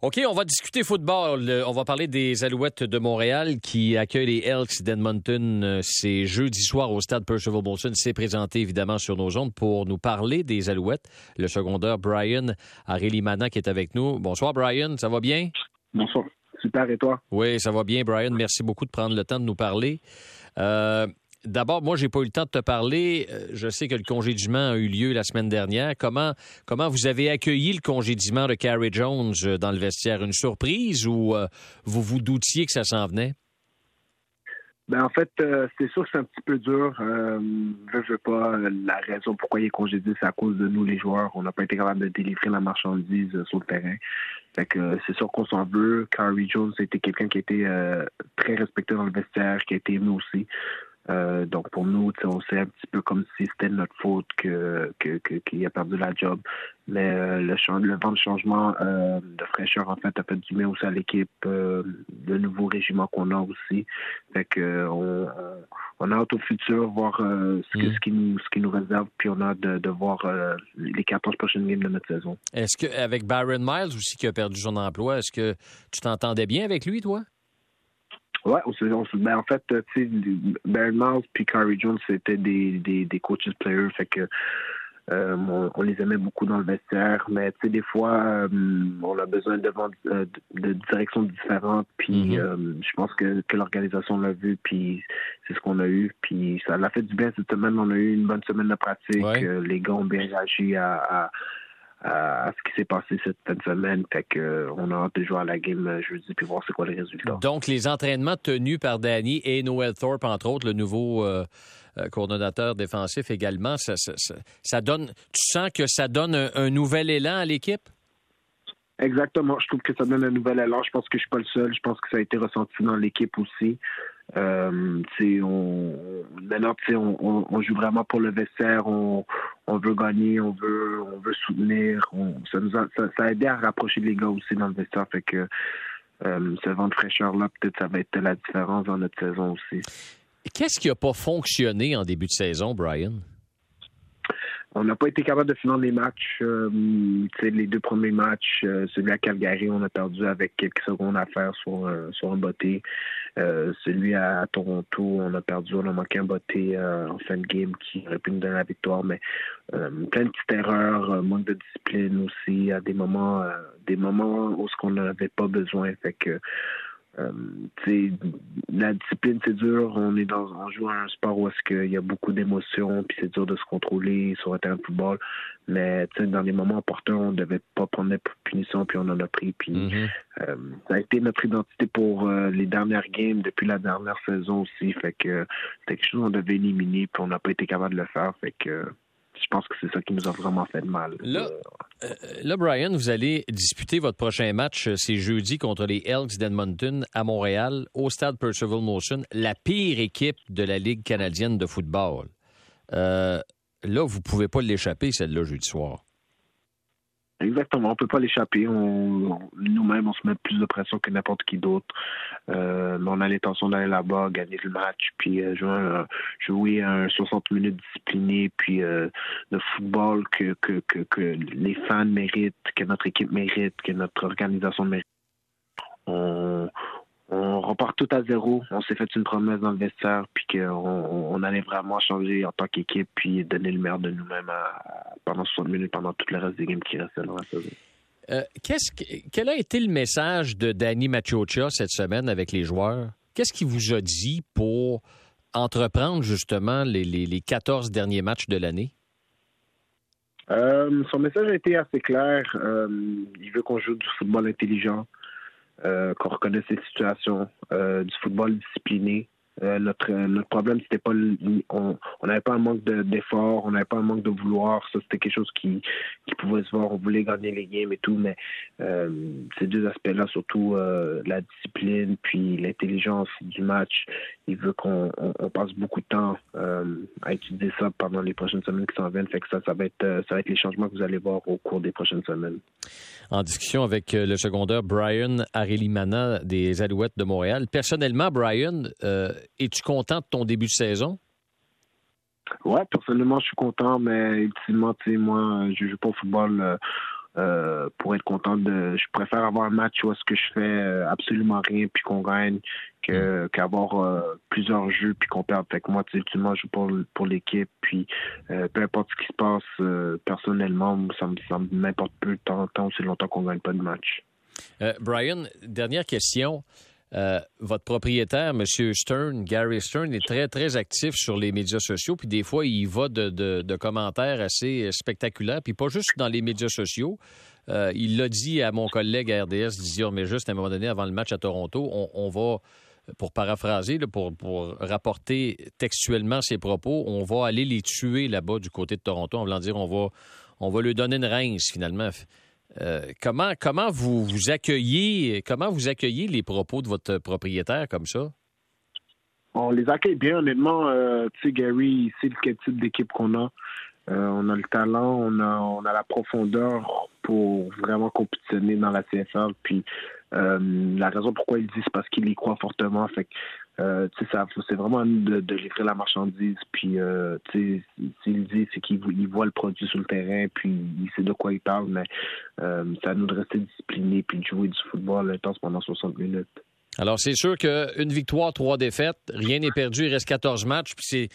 OK, on va discuter football. On va parler des Alouettes de Montréal qui accueillent les Elks d'Edmonton. C'est jeudi soir au stade Percival Molson. C'est présenté évidemment sur nos ondes pour nous parler des Alouettes. Le secondaire Brian Arélimana qui est avec nous. Bonsoir Brian, ça va bien? Bonsoir. Super, et toi? Oui, ça va bien, Brian. Merci beaucoup de prendre le temps de nous parler. Euh, D'abord, moi, j'ai pas eu le temps de te parler. Euh, je sais que le congédiement a eu lieu la semaine dernière. Comment, comment vous avez accueilli le congédiement de Carrie Jones euh, dans le vestiaire? Une surprise ou euh, vous vous doutiez que ça s'en venait? Ben en fait, c'est sûr que c'est un petit peu dur. je veux pas. La raison pourquoi il est congédié, c'est à cause de nous, les joueurs. On n'a pas été capable de délivrer la marchandise sur le terrain. Fait que c'est sûr qu'on s'en veut. Carrie Jones, c'était quelqu'un qui était très respecté dans le vestiaire, qui été aimé aussi. Euh, donc pour nous, on sait un petit peu comme si c'était notre faute que qu'il a perdu la job. Mais euh, le, le vent de changement euh, de fraîcheur en fait a fait du bien aussi à l'équipe, le nouveau régiment qu'on a aussi. Fait que on, on a hâte au futur voir ce, mm. ce, qui nous ce qui nous réserve, puis on a hâte de, de voir les 14 prochaines games de notre saison. Est-ce que avec Byron Miles aussi qui a perdu son emploi, est-ce que tu t'entendais bien avec lui, toi? Ouais, ben en fait, tu sais, Ben Miles puis Carrie Jones, c'était des, des, des coaches players, fait que euh, on, les aimait beaucoup dans le vestiaire, mais tu sais, des fois, euh, on a besoin de, euh, de, de directions différentes, puis mm-hmm. je pense que, que l'organisation l'a vu, puis c'est ce qu'on a eu, puis ça l'a fait du bien cette semaine. On a eu une bonne semaine de pratique, les gars ont bien réagi à à, ce qui s'est passé cette fin de semaine. Fait que, euh, on a hâte de jouer à la game euh, jeudi puis voir c'est quoi les résultats. Donc, les entraînements tenus par Danny et Noel Thorpe, entre autres, le nouveau euh, coordonnateur défensif également, ça, ça, ça, donne. Tu sens que ça donne un nouvel élan à l'équipe? Exactement. Je trouve que ça donne un nouvel élan. Je pense que je suis pas le seul. Je pense que ça a été ressenti dans l'équipe aussi. Euh, on, maintenant, on, on, joue vraiment pour le vestiaire. On, on veut gagner, on veut, on veut soutenir. ça, nous a, ça, a aidé à rapprocher les gars aussi dans le vestiaire. Fait que euh, ce vent de fraîcheur-là, peut-être ça va être la différence dans notre saison aussi. Qu'est-ce qui n'a pas fonctionné en début de saison, Brian? On n'a pas été capable de finir les matchs. Euh, les deux premiers matchs, euh, celui à Calgary, on a perdu avec quelques secondes à faire sur, sur un botté. Euh, celui à, Toronto, on a perdu, on a manqué un botté en fin de game qui aurait pu nous donner la victoire, mais plein de petites erreurs, manque de discipline aussi, à des moments, des moments où ce qu'on n'avait pas besoin. Fait euh, la discipline, c'est dur. On est dans, on joue à un sport où est-ce qu'il y a beaucoup d'émotions, puis c'est dur de se contrôler sur un terrain de football. Mais dans les moments importants, on devait pas prendre des punitions, puis on en a pris. Puis mm-hmm. euh, ça a été notre identité pour euh, les dernières games depuis la dernière saison aussi. Fait que c'était quelque chose qu'on devait éliminer, puis on n'a pas été capable de le faire. Fait que je pense que c'est ça qui nous a vraiment fait mal. Là, euh, là, Brian, vous allez disputer votre prochain match, euh, c'est jeudi contre les Elks d'Edmonton à Montréal, au stade Percival Motion, la pire équipe de la Ligue canadienne de football. Euh, là, vous ne pouvez pas l'échapper, celle-là, jeudi soir. Exactement, on peut pas l'échapper. Nous-mêmes, on se met plus de pression que n'importe qui d'autre. Euh, on a l'intention d'aller là-bas, gagner le match, puis euh, jouer, un, jouer un 60 minutes discipliné, puis euh, le football que, que, que, que les fans méritent, que notre équipe mérite, que notre organisation mérite. On, on repart tout à zéro. On s'est fait une promesse dans le vestiaire, puis qu'on on allait vraiment changer en tant qu'équipe, puis donner le meilleur de nous-mêmes pendant 60 minutes, pendant tout le reste des games qui restaient dans la saison. Euh, qu'est-ce quel a été le message de Danny Machocha cette semaine avec les joueurs? Qu'est-ce qu'il vous a dit pour entreprendre justement les, les, 14 derniers matchs de l'année? Euh, son message a été assez clair. Euh, il veut qu'on joue du football intelligent. Euh, qu'on reconnaisse ces situations, euh, du football discipliné, euh, notre, notre problème, c'était pas on n'avait pas un manque d'effort, on n'avait pas un manque de vouloir. Ça, c'était quelque chose qui, qui pouvait se voir. On voulait gagner les games et tout, mais euh, ces deux aspects-là, surtout euh, la discipline puis l'intelligence du match, il veut qu'on on, passe beaucoup de temps à étudier ça pendant les prochaines semaines qui s'en viennent. Fait que ça, ça va être ça va être les changements que vous allez voir au cours des prochaines semaines. En discussion avec le secondaire Brian Arelimana des Alouettes de Montréal. Personnellement, Brian, es-tu content de ton début de saison? Ouais, personnellement, je suis content, mais ultimement, tu sais, moi, je joue pas au football euh, euh, pour être content de. Je préfère avoir un match où est-ce que je fais euh, absolument rien puis qu'on gagne que mm. qu'avoir euh, plusieurs jeux puis qu'on perde. Fait que moi, tu sais, je joue pour pour l'équipe puis peu importe ce qui se passe personnellement, ça me ça m'importe peu de temps en temps aussi longtemps qu'on gagne pas de match. Brian, dernière question. Euh, votre propriétaire, M. Stern, Gary Stern, est très, très actif sur les médias sociaux. Puis des fois, il va de, commentaires assez spectaculaires. Puis pas juste dans les médias sociaux. Euh, il l'a dit à mon collègue RDS, disait, mais juste à un moment donné, avant le match à Toronto, on, va, pour paraphraser, pour, pour, rapporter textuellement ses propos, on va aller les tuer là-bas du côté de Toronto en voulant dire, on va, on va lui donner une rince finalement. Euh, comment, comment vous, vous accueillez comment vous accueillez les propos de votre propriétaire comme ça? On les accueille bien, honnêtement. Euh, tu sais, Gary, c'est le type d'équipe qu'on a. Euh, on a le talent, on a, on a la profondeur pour vraiment compétitionner dans la CFL. Puis la raison pourquoi il dit, c'est parce qu'il y croit fortement. Fait euh, c'est vraiment de, de, livrer la marchandise. Puis, euh, s'il dit, c'est qu'il voit le produit sur le terrain, puis il sait de quoi il parle, mais euh, ça nous de rester discipliné puis de jouer du football intense pendant 60 minutes. Alors, c'est sûr qu'une victoire, trois défaites, rien n'est perdu, il reste 14 matchs, puis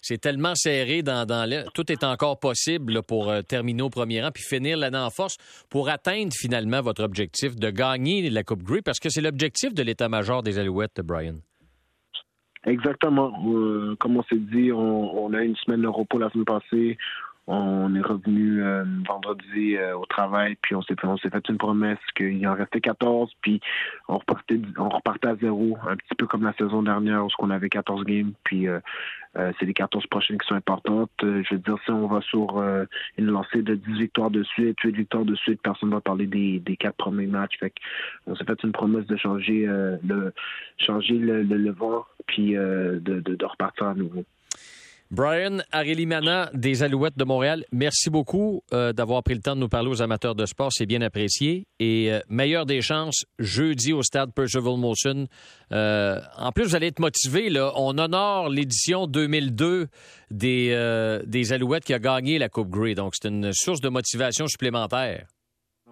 c'est. tellement serré dans, dans Tout est encore possible pour terminer au premier rang puis finir l'année en force pour atteindre finalement votre objectif de gagner la Coupe Grey parce que c'est l'objectif de l'état-major des Alouettes, Brian. Exactement. Euh, comme on s'est dit, on, on, a une semaine de repos la semaine passée. On est revenu euh, vendredi euh, au travail, puis on s'est fait, on s'est fait une promesse qu'il en restait 14, puis on repartait, on repartait à zéro, un petit peu comme la saison dernière où on avait 14 games, puis c'est les 14 prochaines qui sont importantes. je veux dire, si on va sur une lancée de 10 victoires de suite, 8 victoires de suite, personne ne va parler des, des quatre premiers matchs. Fait on s'est fait une promesse de changer le changer le, le, vent, puis de, de, de repartir à nouveau. Brian Arelimana des Alouettes de Montréal, merci beaucoup euh, d'avoir pris le temps de nous parler aux amateurs de sport. C'est bien apprécié. Et euh, meilleure des chances, jeudi au stade Percival Motion. Euh, en plus, vous allez être motivé. On honore l'édition 2002 des, Alouettes qui a gagné la Coupe Grey. Donc, c'est une source de motivation supplémentaire.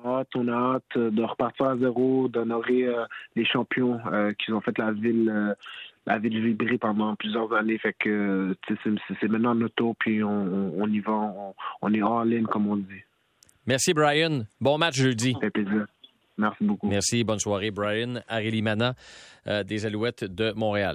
on a hâte de repartir à zéro, d'honorer les champions ont fait la ville la ville vibrée pendant plusieurs années. Fait que c'est maintenant notre tour, puis on, y va, on, est all in, comme on dit. Merci, Brian. Bon match jeudi. Ça fait plaisir. Merci beaucoup. Merci. Bonne soirée, Brian Arilimana euh, des Alouettes de Montréal.